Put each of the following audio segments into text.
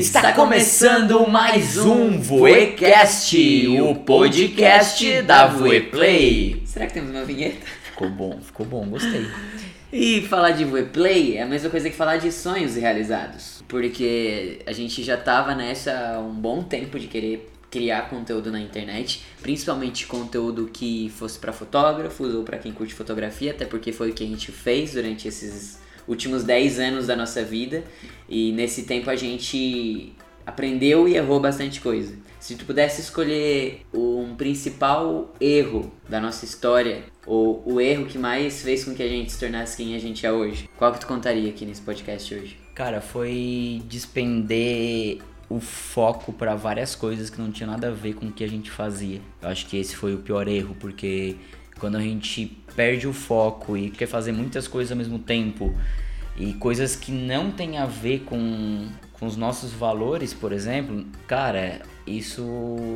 Está começando mais um Voecast, o podcast da Voeplay. Será que temos uma vinheta? Ficou bom, ficou bom, gostei. E falar de Voeplay é a mesma coisa que falar de sonhos realizados. Porque a gente já tava nessa há um bom tempo de querer criar conteúdo na internet, principalmente conteúdo que fosse para fotógrafos ou para quem curte fotografia, até porque foi o que a gente fez durante esses últimos 10 anos da nossa vida. E nesse tempo a gente aprendeu e errou bastante coisa. Se tu pudesse escolher um principal erro da nossa história, ou o erro que mais fez com que a gente se tornasse quem a gente é hoje, qual que tu contaria aqui nesse podcast hoje? Cara, foi despender o foco para várias coisas que não tinham nada a ver com o que a gente fazia. Eu acho que esse foi o pior erro, porque quando a gente perde o foco e quer fazer muitas coisas ao mesmo tempo e coisas que não tem a ver com, com os nossos valores, por exemplo, cara, isso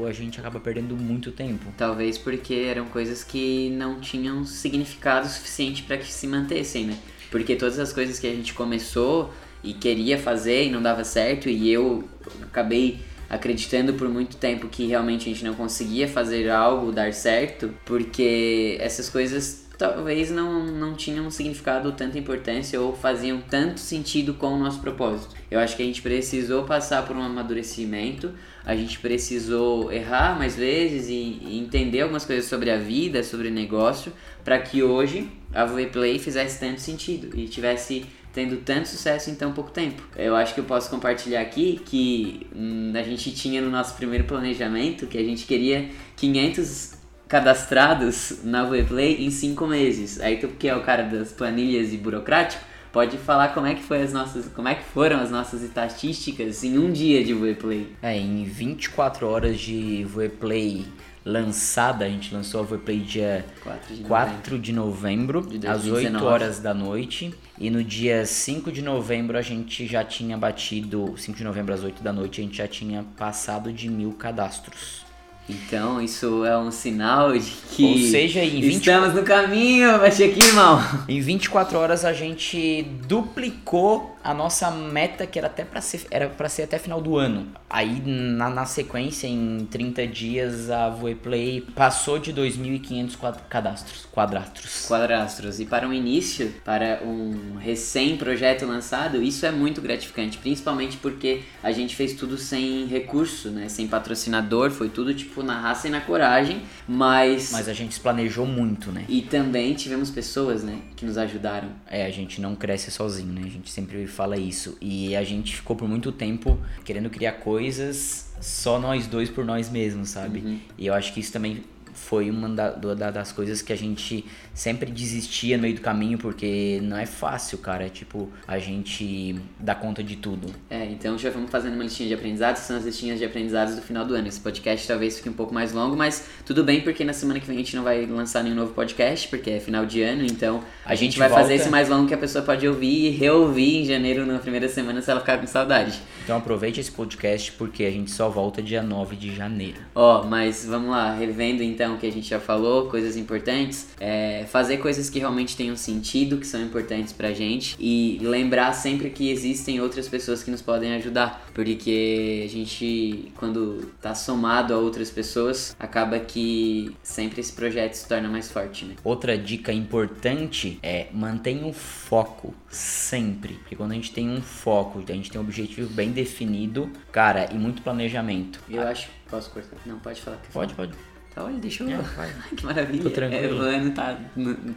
a gente acaba perdendo muito tempo. Talvez porque eram coisas que não tinham significado suficiente para que se mantessem, né? Porque todas as coisas que a gente começou e queria fazer e não dava certo e eu acabei acreditando por muito tempo que realmente a gente não conseguia fazer algo dar certo, porque essas coisas talvez não, não tinham significado tanta importância ou faziam tanto sentido com o nosso propósito. Eu acho que a gente precisou passar por um amadurecimento, a gente precisou errar mais vezes e, e entender algumas coisas sobre a vida, sobre o negócio, para que hoje a Play fizesse tanto sentido e tivesse tendo tanto sucesso em tão pouco tempo. Eu acho que eu posso compartilhar aqui que hum, a gente tinha no nosso primeiro planejamento que a gente queria 500 cadastrados na Play em 5 meses. Aí tu que é o cara das planilhas e burocrático, pode falar como é que foi as nossas, como é que foram as nossas estatísticas em um dia de Play. É, em 24 horas de Play lançada, a gente lançou a Voeplay dia 4 de 4 de novembro, de às 8 horas da noite. E no dia 5 de novembro a gente já tinha batido, 5 de novembro às 8 da noite, a gente já tinha passado de mil cadastros. Então isso é um sinal de que Ou seja, em 20... estamos no caminho, vai aqui, irmão. Em 24 horas a gente duplicou a nossa meta que era até para ser era para ser até final do ano. Aí na, na sequência em 30 dias a Voeplay passou de 2.500 cadastros, quadratros. Quadratros e para um início, para um recém projeto lançado, isso é muito gratificante, principalmente porque a gente fez tudo sem recurso, né, sem patrocinador, foi tudo tipo na raça e na coragem, mas mas a gente planejou muito, né? E também tivemos pessoas, né, que nos ajudaram. É, a gente não cresce sozinho, né? A gente sempre fala isso. E a gente ficou por muito tempo querendo criar coisas só nós dois por nós mesmos, sabe? Uhum. E eu acho que isso também foi uma da, da, das coisas que a gente sempre desistia no meio do caminho, porque não é fácil, cara. É tipo, a gente dá conta de tudo. É, então já vamos fazendo uma listinha de aprendizados, são as listinhas de aprendizados do final do ano. Esse podcast talvez fique um pouco mais longo, mas tudo bem, porque na semana que vem a gente não vai lançar nenhum novo podcast, porque é final de ano, então a, a gente, gente, vai volta... fazer esse mais longo que a pessoa pode ouvir e reouvir em janeiro, na primeira semana, se ela ficar com saudade. Então aproveite esse podcast, porque a gente só volta dia 9 de janeiro. Ó, oh, mas vamos lá, revendo então que a gente já falou, coisas importantes, é fazer coisas que realmente tenham sentido, que são importantes pra gente e lembrar sempre que existem outras pessoas que nos podem ajudar, porque a gente, quando tá somado a outras pessoas, acaba que sempre esse projeto se torna mais forte, né? Outra dica importante é mantenha o foco sempre, porque quando a gente tem um foco, a gente tem um objetivo bem definido, cara, e muito planejamento. Eu acho. Posso cortar? Não, pode falar. Pode, pode. Olha, deixa eu. É, que maravilha. Tô tranquilo. É, o ano tá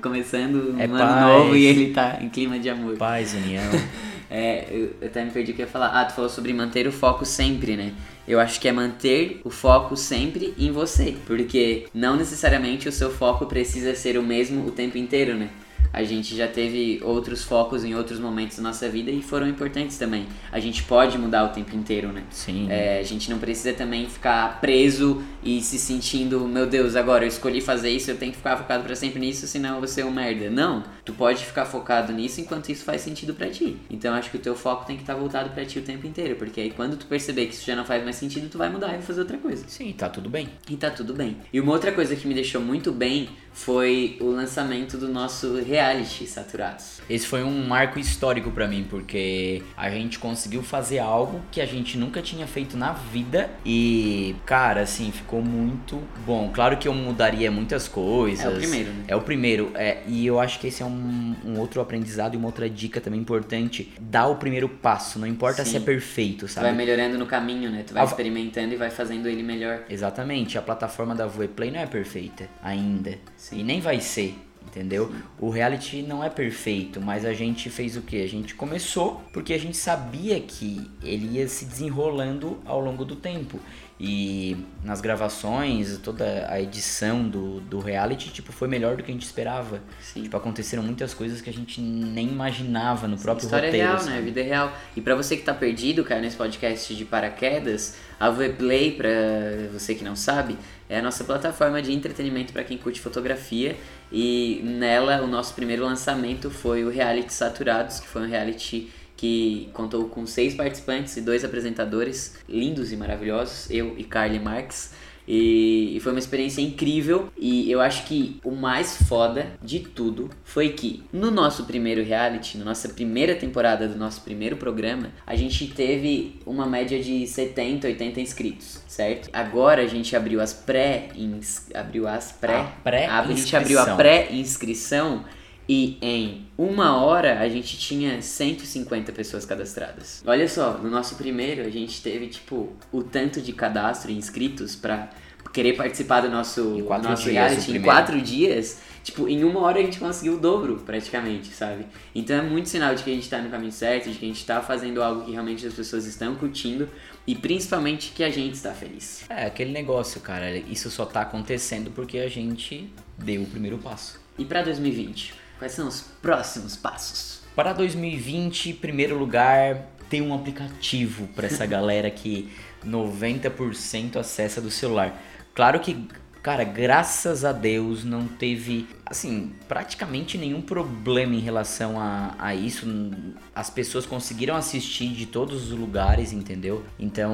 começando é um paz. ano novo e ele tá em clima de amor. Paz, união. é, eu, eu até me perdi o que eu ia falar. Ah, tu falou sobre manter o foco sempre, né? Eu acho que é manter o foco sempre em você. Porque não necessariamente o seu foco precisa ser o mesmo o tempo inteiro, né? A gente já teve outros focos em outros momentos da nossa vida e foram importantes também. A gente pode mudar o tempo inteiro, né? Sim. É, a gente não precisa também ficar preso e se sentindo, meu Deus, agora eu escolhi fazer isso, eu tenho que ficar focado para sempre nisso, senão eu vou ser um merda. Não, tu pode ficar focado nisso enquanto isso faz sentido para ti. Então acho que o teu foco tem que estar tá voltado para ti o tempo inteiro, porque aí quando tu perceber que isso já não faz mais sentido, tu vai mudar e vai fazer outra coisa. Sim, tá tudo bem. E tá tudo bem. E uma outra coisa que me deixou muito bem foi o lançamento do nosso reality Saturados. Esse foi um marco histórico pra mim, porque a gente conseguiu fazer algo que a gente nunca tinha feito na vida e, cara, assim, ficou muito bom. Claro que eu mudaria muitas coisas. É o primeiro, né? É o primeiro, é, e eu acho que esse é um, um outro aprendizado e uma outra dica também importante. Dá o primeiro passo, não importa Sim. se é perfeito, Tu sabe? vai melhorando no caminho, né? Tu vai Ah, experimentando e vai fazendo ele melhor. Exatamente, a plataforma da Voeplay não é perfeita ainda. Sim. E nem vai ser, entendeu? O reality não é perfeito, mas a gente fez o que? A gente começou porque a gente sabia que ele ia se desenrolando ao longo do tempo. E nas gravações, toda a edição do, do reality, tipo, foi melhor do que a gente esperava. Sim. Tipo, aconteceram muitas coisas que a gente nem imaginava no próprio História roteiro. real, sabe? né? Vida real. E pra você que tá perdido, cara, nesse podcast de paraquedas, a Vplay, pra você que não sabe, é a nossa plataforma de entretenimento pra quem curte fotografia. E nela, o nosso primeiro lançamento foi o Reality Saturados, que foi um reality que contou com seis participantes e dois apresentadores lindos e maravilhosos, eu e Carly Marques. E, e foi uma experiência incrível. E eu acho que o mais foda de tudo foi que no nosso primeiro reality, na nossa primeira temporada do nosso primeiro programa, a gente teve uma média de 70, 80 inscritos, certo? Agora a gente abriu as pré abriu as pré, A pré-inscrição. a gente abriu a pré-inscrição e em uma hora a gente tinha 150 pessoas cadastradas. Olha só, no nosso primeiro a gente teve tipo o tanto de cadastro e inscritos pra querer participar do nosso, nosso dias, reality em quatro dias. Tipo, em uma hora a gente conseguiu o dobro, praticamente, sabe? Então é muito sinal de que a gente tá no caminho certo, de que a gente tá fazendo algo que realmente as pessoas estão curtindo e principalmente que a gente está feliz. É, aquele negócio, cara. Isso só tá acontecendo porque a gente deu o primeiro passo. E pra 2020, quais são os próximos passos? Para 2020, em primeiro lugar, tem um aplicativo para essa galera que 90% acessa do celular. Claro que, cara, graças a Deus não teve, assim, praticamente nenhum problema em relação a, a isso. As pessoas conseguiram assistir de todos os lugares, entendeu? Então,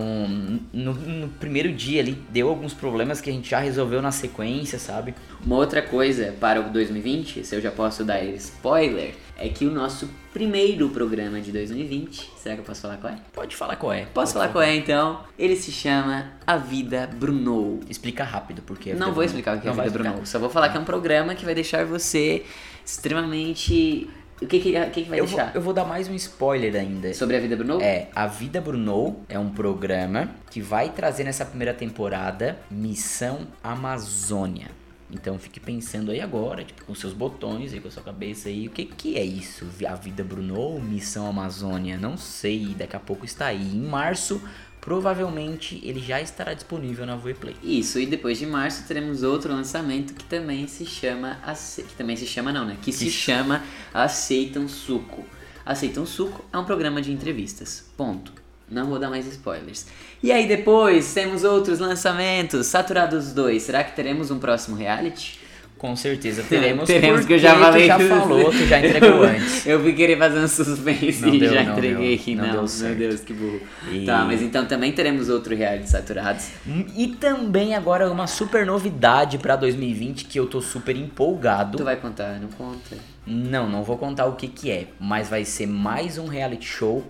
no, no primeiro dia ali, deu alguns problemas que a gente já resolveu na sequência, sabe? Uma outra coisa para o 2020, se eu já posso dar spoiler, é que o nosso primeiro programa de 2020, será que eu posso falar qual é? Pode falar qual é. Posso falar qual é então? Ele se chama A Vida Bruno. Explica rápido, porque... Não vou Bruno- explicar o que é Não a Vida. Bruno, só vou falar que é um programa que vai deixar você extremamente. O que, que, que, que vai Eu vou, deixar? eu vou dar mais um spoiler ainda. Sobre a Vida Bruno? É, A Vida Bruno é um programa que vai trazer nessa primeira temporada Missão Amazônia. Então fique pensando aí agora, tipo, com seus botões aí, com a sua cabeça aí, o que que é isso? A Vida Bruno ou Missão Amazônia? Não sei, daqui a pouco está aí. Em março, provavelmente ele já estará disponível na Voeplay. Isso, e depois de março teremos outro lançamento que também se chama. Ace- Que também se chama, não, né? Que se chama Aceitam Suco. Aceitam Suco é um programa de entrevistas. Ponto. Não vou dar mais spoilers. E aí depois temos outros lançamentos. Saturados 2. Será que teremos um próximo reality? Com certeza teremos, teremos que eu já falei tu já falou, tu já entregou antes. Eu fui querer fazer um suspense Não e deu, já não entreguei deu, que não não. deu Meu. Deus, que burro. E- Tá, mas então também teremos outro reality saturados. E também agora uma super novidade pra 2020 que eu tô super empolgado. Tu vai contar, não conta. Não, não vou contar o que que é, mas vai ser mais um reality show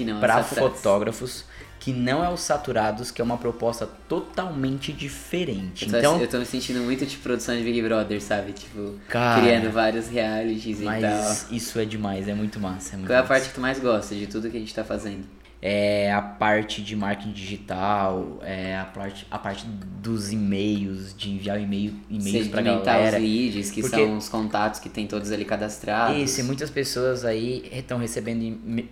Não é fotógrafos que não é o Saturados, que é uma proposta totalmente diferente. Eu tô, Então, eu tô me sentindo muito de produção de Big Brother, sabe? Tipo, Cara, criando vários realities e mas tal. isso é demais, é muito massa. É muito Qual é a massa. parte que tu mais gosta de tudo que a gente tá fazendo? É a parte de marketing digital, é a parte, a parte dos e-mails, de enviar e-mail, e-mails Sedimentar galera. os leads, que Porque- são os contatos que tem todos ali cadastrados. Isso, e muitas pessoas aí estão recebendo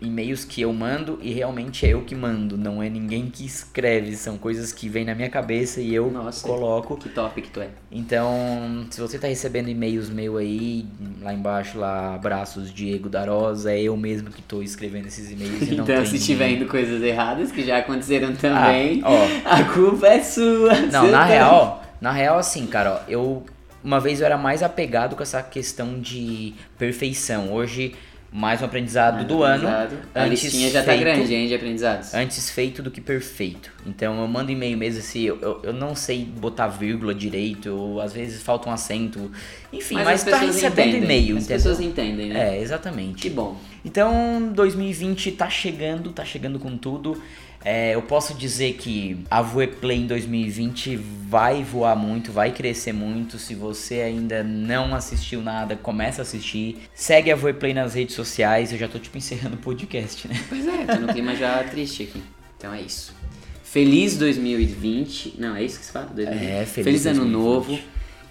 e-mails que eu mando e realmente é eu que mando, não é ninguém que escreve, são coisas que vêm na minha cabeça e eu Nossa. coloco. Que top que tu é. Então, se você tá recebendo e-mails meu aí, lá embaixo lá, abraços Diego Darosa, é eu mesmo que tô escrevendo esses e-mails e não Então, se tiver indo coisas erradas, que já aconteceram também, Ah, a culpa é sua. Não, na tá- real, na real assim, cara, ó, eu uma vez eu era mais apegado com essa questão de perfeição. Hoje mais um aprendizado Mais do aprendizado. ano. A antes listinha já tá feito- grande, hein, de aprendizados. Antes feito do que perfeito. Então eu mando e-mail mesmo assim, eu, eu, não sei botar vírgula direito, ou às vezes falta um acento. Enfim, mas, as tá recebendo e-mail, As entendeu? pessoas entendem, né? É, exatamente. Que bom. Então, 2020 tá chegando, tá chegando com tudo. É, eu posso dizer que a Voeplay em 2020 vai voar muito, vai crescer muito. Se você ainda não assistiu nada, começa a assistir. Segue a Voeplay nas redes sociais. Eu já tô tipo encerrando o podcast, né? Pois é, tô no clima já triste aqui. Então é isso. Feliz 2020. Não, é isso que se fala? 2020. É, feliz ano 2020. novo.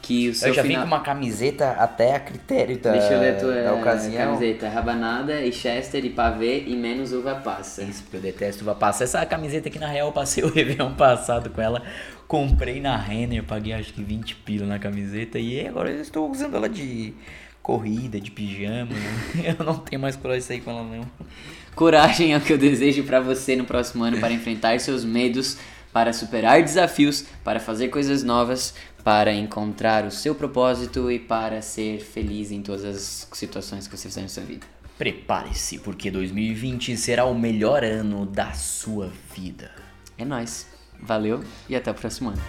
Que o seu Eu já final... vim com uma camiseta até a critério da, Deixa eu ler a tua da ocasião. camiseta. Rabanada e Chester e pavê e menos uva passa. Isso, porque eu detesto uva passa. Essa camiseta aqui, na real, eu passei o Réveillon passado com ela. Comprei na Renner, paguei acho que 20 pila na camiseta. E agora eu estou usando ela de corrida, de pijama. Eu não tenho mais coragem de sair com ela, não. Coragem é o que eu desejo pra você no próximo ano para enfrentar seus medos, para superar desafios, para fazer coisas novas, para encontrar o seu propósito e para ser feliz em todas as situações que você fizer na sua vida. Prepare-se, porque 2020 será o melhor ano da sua vida. É nóis. Valeu e até o próximo ano.